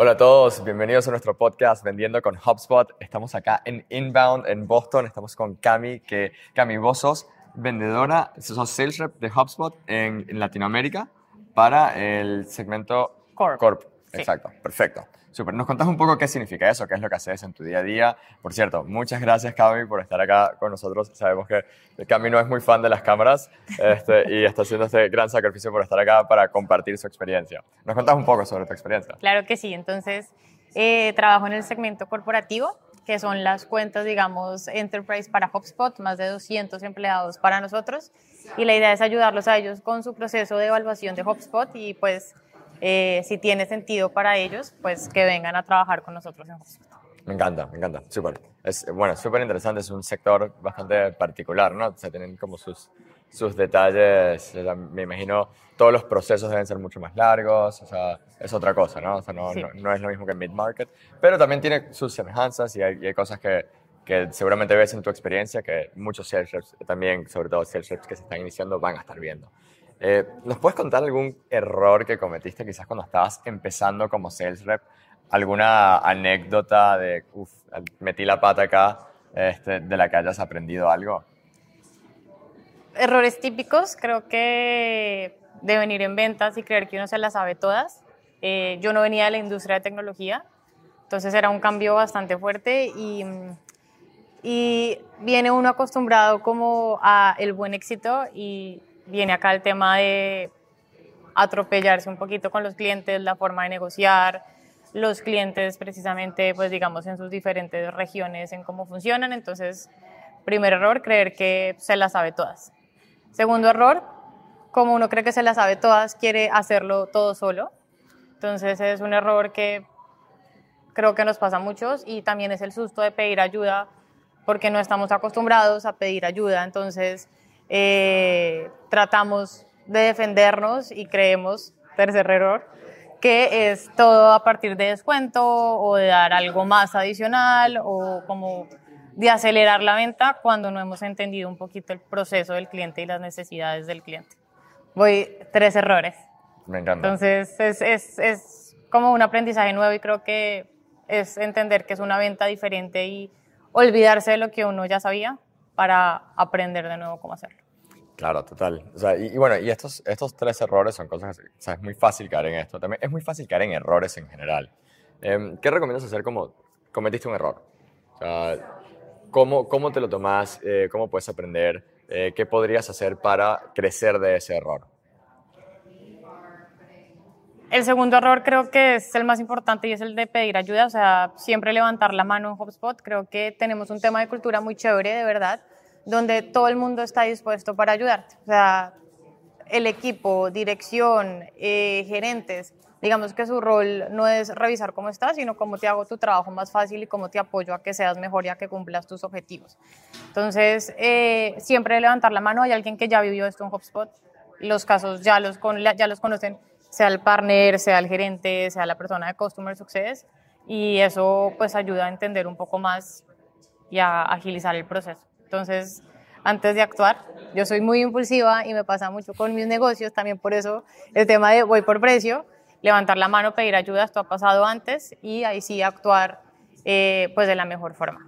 Hola a todos, bienvenidos a nuestro podcast Vendiendo con HubSpot. Estamos acá en Inbound, en Boston. Estamos con Cami, que Cami, vos sos vendedora, sos sales rep de HubSpot en, en Latinoamérica para el segmento Corp. Corp. Sí. Exacto, perfecto. Super. ¿Nos contás un poco qué significa eso? ¿Qué es lo que haces en tu día a día? Por cierto, muchas gracias, Cami, por estar acá con nosotros. Sabemos que Cami no es muy fan de las cámaras este, y está haciendo este gran sacrificio por estar acá para compartir su experiencia. ¿Nos contás un poco sobre tu experiencia? Claro que sí. Entonces, eh, trabajo en el segmento corporativo, que son las cuentas, digamos, Enterprise para HubSpot, más de 200 empleados para nosotros. Y la idea es ayudarlos a ellos con su proceso de evaluación de HubSpot y pues eh, si tiene sentido para ellos, pues que vengan a trabajar con nosotros en HubSpot. Me encanta, me encanta, súper. Es, bueno, súper interesante, es un sector bastante particular, ¿no? O sea, tienen como sus, sus detalles, o sea, me imagino todos los procesos deben ser mucho más largos, o sea, es otra cosa, ¿no? O sea, no, Sí. no, no es lo mismo que mid-market, pero también tiene sus semejanzas y hay, y hay cosas que, que seguramente ves en tu experiencia que muchos sales reps, también, sobre todo sales reps que se están iniciando, van a estar viendo. Eh, ¿Nos puedes contar algún error que cometiste quizás cuando estabas empezando como sales rep? ¿Alguna anécdota de, uff, metí la pata acá, este, de la que hayas aprendido algo? Errores típicos, creo que de venir en ventas y creer que uno se las sabe todas. Eh, yo no venía de la industria de tecnología, entonces era un cambio bastante fuerte y, y viene uno acostumbrado como a el buen éxito y viene acá el tema de atropellarse un poquito con los clientes, la forma de negociar, los clientes precisamente, pues digamos, en sus diferentes regiones, en cómo funcionan. Entonces, primer error, creer que se las sabe todas. Segundo error, como uno cree que se las sabe todas, quiere hacerlo todo solo. Entonces, es un error que creo que nos pasa a muchos y también es el susto de pedir ayuda porque no estamos acostumbrados a pedir ayuda. Entonces, eh, tratamos de defendernos y creemos, tercer error, que es todo a partir de descuento o de dar algo más adicional o como de acelerar la venta cuando no hemos entendido un poquito el proceso del cliente y las necesidades del cliente. Voy tres errores. Me encanta. Entonces es, es, es como un aprendizaje nuevo y creo que es entender que es una venta diferente y olvidarse de lo que uno ya sabía para aprender de nuevo cómo hacerlo. Claro, total. O sea, y, y bueno, y estos, estos tres errores son cosas, o sea, es muy fácil caer en esto. También es muy fácil caer en errores en general. Em, ¿Qué recomiendas hacer como cometiste un error? O sea, ¿cómo, cómo te lo tomas? Eh, ¿Cómo puedes aprender? Eh, ¿Qué podrías hacer para crecer de ese error? El segundo error creo que es el más importante y es el de pedir ayuda, o sea, siempre levantar la mano en HubSpot. Creo que tenemos un tema de cultura muy chévere, de verdad, donde todo el mundo está dispuesto para ayudarte. O sea, el equipo, dirección, eh, gerentes, digamos que su rol no es revisar cómo estás, sino cómo te hago tu trabajo más fácil y cómo te apoyo a que seas mejor y a que cumplas tus objetivos. Entonces, eh, siempre levantar la mano, hay alguien que ya vivió esto en HubSpot, los casos ya los, ya los conocen, sea el partner, sea el gerente, sea la persona de Customer Success, y eso pues ayuda a entender un poco más y a agilizar el proceso. Entonces, antes de actuar, yo soy muy impulsiva y me pasa mucho con mis negocios, también por eso el tema de voy por precio, levantar la mano, pedir ayuda, esto ha pasado antes y ahí sí actuar eh, pues de la mejor forma.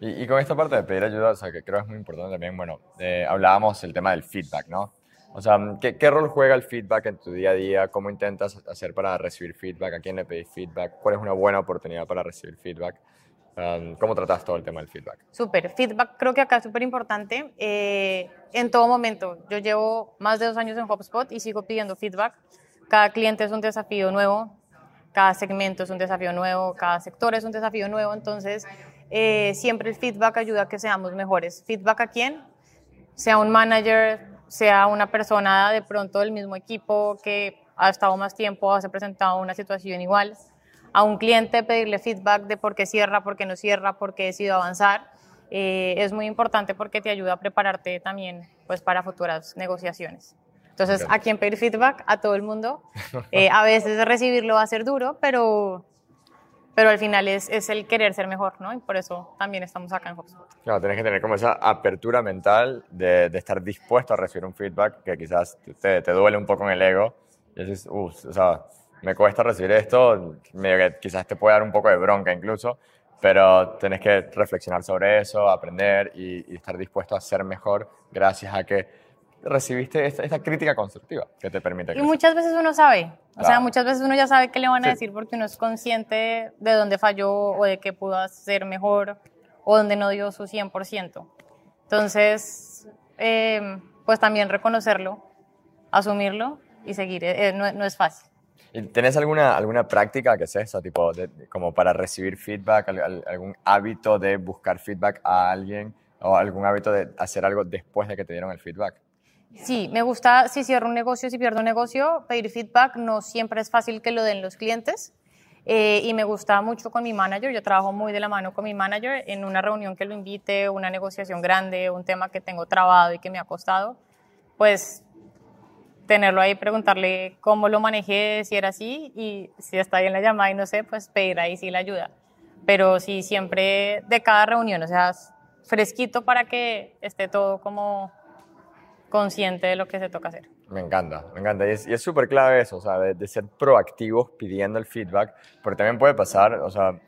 Y, y con esta parte de pedir ayuda, o sea, que creo es muy importante también, bueno, eh, hablábamos el tema del feedback, ¿no? O sea, ¿qué, ¿qué rol juega el feedback en tu día a día? ¿Cómo intentas hacer para recibir feedback? ¿A quién le pedís feedback? ¿Cuál es una buena oportunidad para recibir feedback? Um, ¿Cómo tratas todo el tema del feedback? Súper, feedback creo que acá es súper importante. eh, en todo momento, yo llevo más de dos años en HubSpot y sigo pidiendo feedback. Cada cliente es un desafío nuevo, cada segmento es un desafío nuevo, cada sector es un desafío nuevo, entonces eh, siempre el feedback ayuda a que seamos mejores. ¿Feedback a quién? Sea un manager, sea una persona de pronto del mismo equipo que ha estado más tiempo, ha presentado una situación igual a un cliente pedirle feedback de por qué cierra, por qué no cierra, por qué decidió avanzar, eh, es muy importante porque te ayuda a prepararte también pues, para futuras negociaciones. Entonces. ¿a quién pedir feedback? A todo el mundo. Eh, a veces recibirlo va a ser duro, pero, pero al final es, es el querer ser mejor, ¿no? Y por eso también estamos acá en HubSpot. Claro, tienes que tener como esa apertura mental de, de estar dispuesto a recibir un feedback que quizás te, te duele un poco en el ego. Y dices, uff, o sea, me cuesta recibir esto, quizás te puede dar un poco de bronca incluso, pero tenés que reflexionar sobre eso, aprender y, estar dispuesto a ser mejor gracias a que recibiste esta, crítica constructiva que te permite. Y muchas veces uno sabe, o sea, muchas veces uno ya sabe qué le van a decir porque uno es consciente de dónde falló o de qué pudo hacer mejor o dónde no dio su 100%. Entonces, eh, pues también reconocerlo, asumirlo y seguir, eh, no, no es fácil. ¿Tenés alguna, alguna práctica que es esa, tipo, como para recibir feedback, algún hábito de buscar feedback a alguien o algún hábito de hacer algo después de que te dieron el feedback? Sí, me gusta si cierro un negocio, si pierdo un negocio, pedir feedback no siempre es fácil que lo den los clientes. Eh, y me gusta mucho con mi manager, yo trabajo muy de la mano con mi manager en una reunión que lo invite, una negociación grande, un tema que tengo trabado y que me ha costado, pues tenerlo ahí, preguntarle cómo lo manejé, si era así, y si está ahí en la llamada y no sé, pues pedir ahí sí la ayuda. Pero sí, siempre de cada reunión, o sea, fresquito para que esté todo como consciente de lo que se toca hacer. Me encanta, me encanta. Y es súper clave eso, o sea, de, ser proactivos pidiendo el feedback, porque también puede pasar, o sea,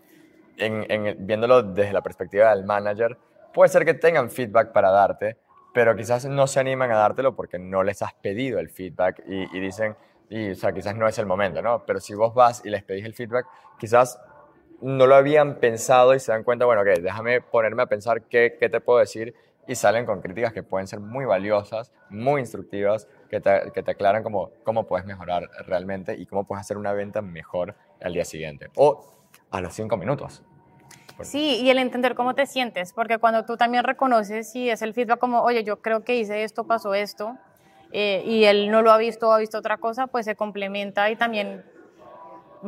en, viéndolo desde la perspectiva del manager, puede ser que tengan feedback para darte, pero quizás no se animan a dártelo porque no les has pedido el feedback y, dicen, y, o sea, quizás no es el momento, ¿no? Pero si vos vas y les pedís el feedback, quizás no lo habían pensado y se dan cuenta, bueno, ok, déjame ponerme a pensar qué, qué te puedo decir y salen con críticas que pueden ser muy valiosas, muy instructivas, que te, que te aclaran cómo, cómo puedes mejorar realmente y cómo puedes hacer una venta mejor al día siguiente o a los cinco minutos. Sí, y el entender cómo te sientes, porque cuando tú también reconoces y es el feedback como, oye, yo creo que hice esto, pasó esto, eh, y él no lo ha visto o ha visto otra cosa, pues se complementa y también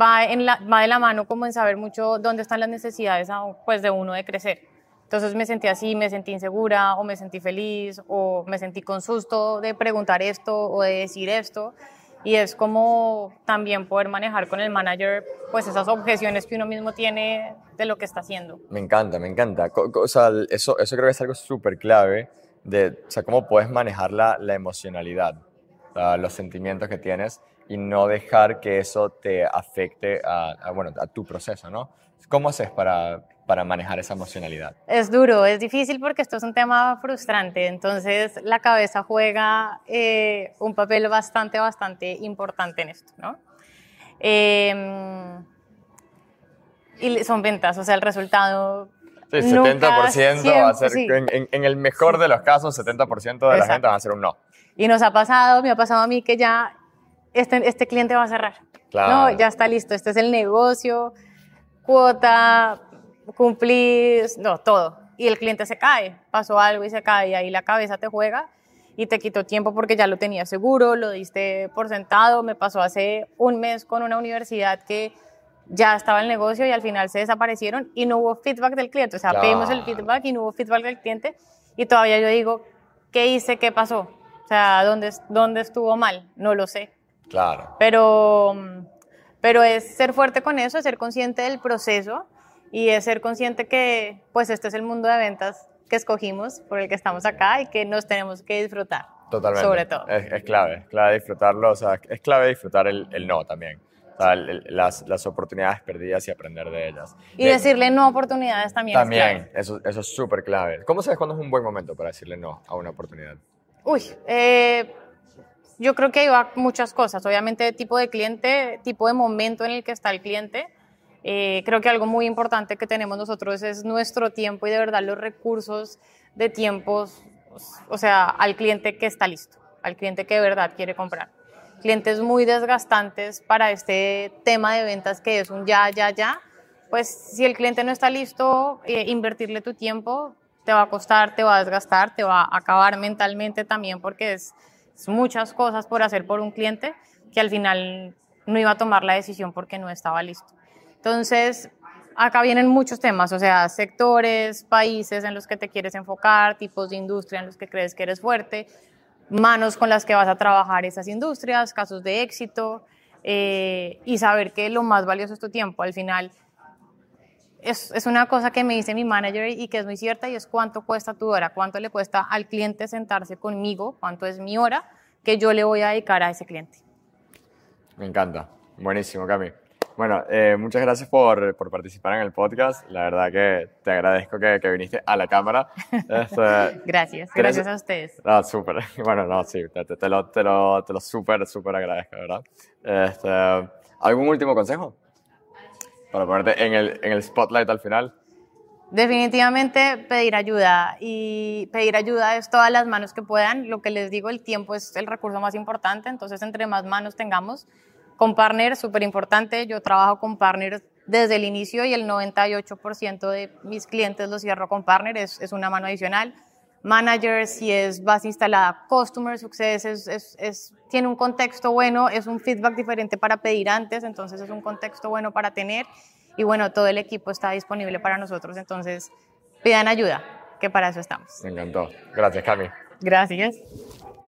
va, en la, va de la mano como en saber mucho dónde están las necesidades ah, pues, de uno de crecer. Entonces me sentí así, me sentí insegura o me sentí feliz o me sentí con susto de preguntar esto o de decir esto y es como también poder manejar con el manager pues esas objeciones que uno mismo tiene de lo que está haciendo. Me encanta, me encanta. O sea, eso, eso creo que es algo súper clave de, o sea, cómo puedes manejar la, la emocionalidad, los sentimientos que tienes y no dejar que eso te afecte a, a, bueno, a tu proceso, ¿no? ¿Cómo haces para, para manejar esa emocionalidad? Es duro, es difícil porque esto es un tema frustrante, entonces la cabeza juega eh, un papel bastante, bastante importante en esto, ¿no? Em, y son ventas, o sea, el resultado... Sí, 70% va a ser, en, el mejor de los casos, 70% de la gente va a ser un no. Y nos ha pasado, me ha pasado a mí que ya este, este cliente va a cerrar. Claro. No, ya está listo, este es el negocio, cuota, cumplí, no, todo. Y el cliente se cae, pasó algo y se cae, y ahí la cabeza te juega y te quitó tiempo porque ya lo tenía seguro, lo diste por sentado. Me pasó hace un mes con una universidad que ya estaba el negocio y al final se desaparecieron y no hubo feedback del cliente. O sea, pedimos el feedback y no hubo feedback del cliente y todavía yo digo, ¿qué hice? ¿Qué pasó? O sea, ¿dónde, dónde estuvo mal? No lo sé. Claro. Pero, pero es ser fuerte con eso, es ser consciente del proceso y es ser consciente que pues este es el mundo de ventas que escogimos, por el que estamos acá y que nos tenemos que disfrutar. Totalmente. Sobre todo. Es, clave, es clave disfrutarlo, o sea, es clave disfrutar el, el no también. O sea, las, las, oportunidades perdidas y aprender de ellas. Y decirle no a oportunidades también. También, es Eso, eso es súper clave. ¿Cómo sabes cuándo es un buen momento para decirle no a una oportunidad? Uy, eh, yo creo que hay muchas cosas. Obviamente, tipo de cliente, tipo de momento en el que está el cliente. Eh, creo que algo muy importante que tenemos nosotros es nuestro tiempo y de verdad los recursos de tiempos, o sea, al cliente que está listo, al cliente que de verdad quiere comprar. Clientes muy desgastantes para este tema de ventas que es un ya, ya, ya. Pues si el cliente no está listo, eh, invertirle tu tiempo te va a costar, te va a desgastar, te va a acabar mentalmente también porque es muchas cosas por hacer por un cliente que al final no iba a tomar la decisión porque no estaba listo. Entonces, acá vienen muchos temas, o sea, sectores, países en los que te quieres enfocar, tipos de industria en los que crees que eres fuerte, manos con las que vas a trabajar esas industrias, casos de éxito eh, y saber que lo más valioso es tu tiempo. Al final, es, es, una cosa que me dice mi manager y que es muy cierta y es cuánto cuesta tu hora, cuánto le cuesta al cliente sentarse conmigo, cuánto es mi hora que yo le voy a dedicar a ese cliente. Me encanta. Buenísimo, Cami. Bueno, eh, muchas gracias por, por, participar en el podcast. La verdad que te agradezco que, que viniste a la cámara. Este, gracias, gracias a ustedes. Ah, súper. Bueno, no, sí, te, te, lo, te, lo, te lo súper, súper agradezco, ¿verdad? Este, ¿Algún último consejo? Para ponerte en el, en el spotlight al final. Definitivamente pedir ayuda y pedir ayuda es todas las manos que puedan. Lo que les digo, el tiempo es el recurso más importante, entonces entre más manos tengamos, con partners, súper importante. Yo trabajo con partners desde el inicio y el 98% de mis clientes los cierro con partners, es, una mano adicional. Manager, si es base instalada, Customer Success, es, es, tiene un contexto bueno, es un feedback diferente para pedir antes, entonces es un contexto bueno para tener. Y bueno, todo el equipo está disponible para nosotros, entonces pidan ayuda, que para eso estamos. Me encantó. Gracias, Cami. Gracias.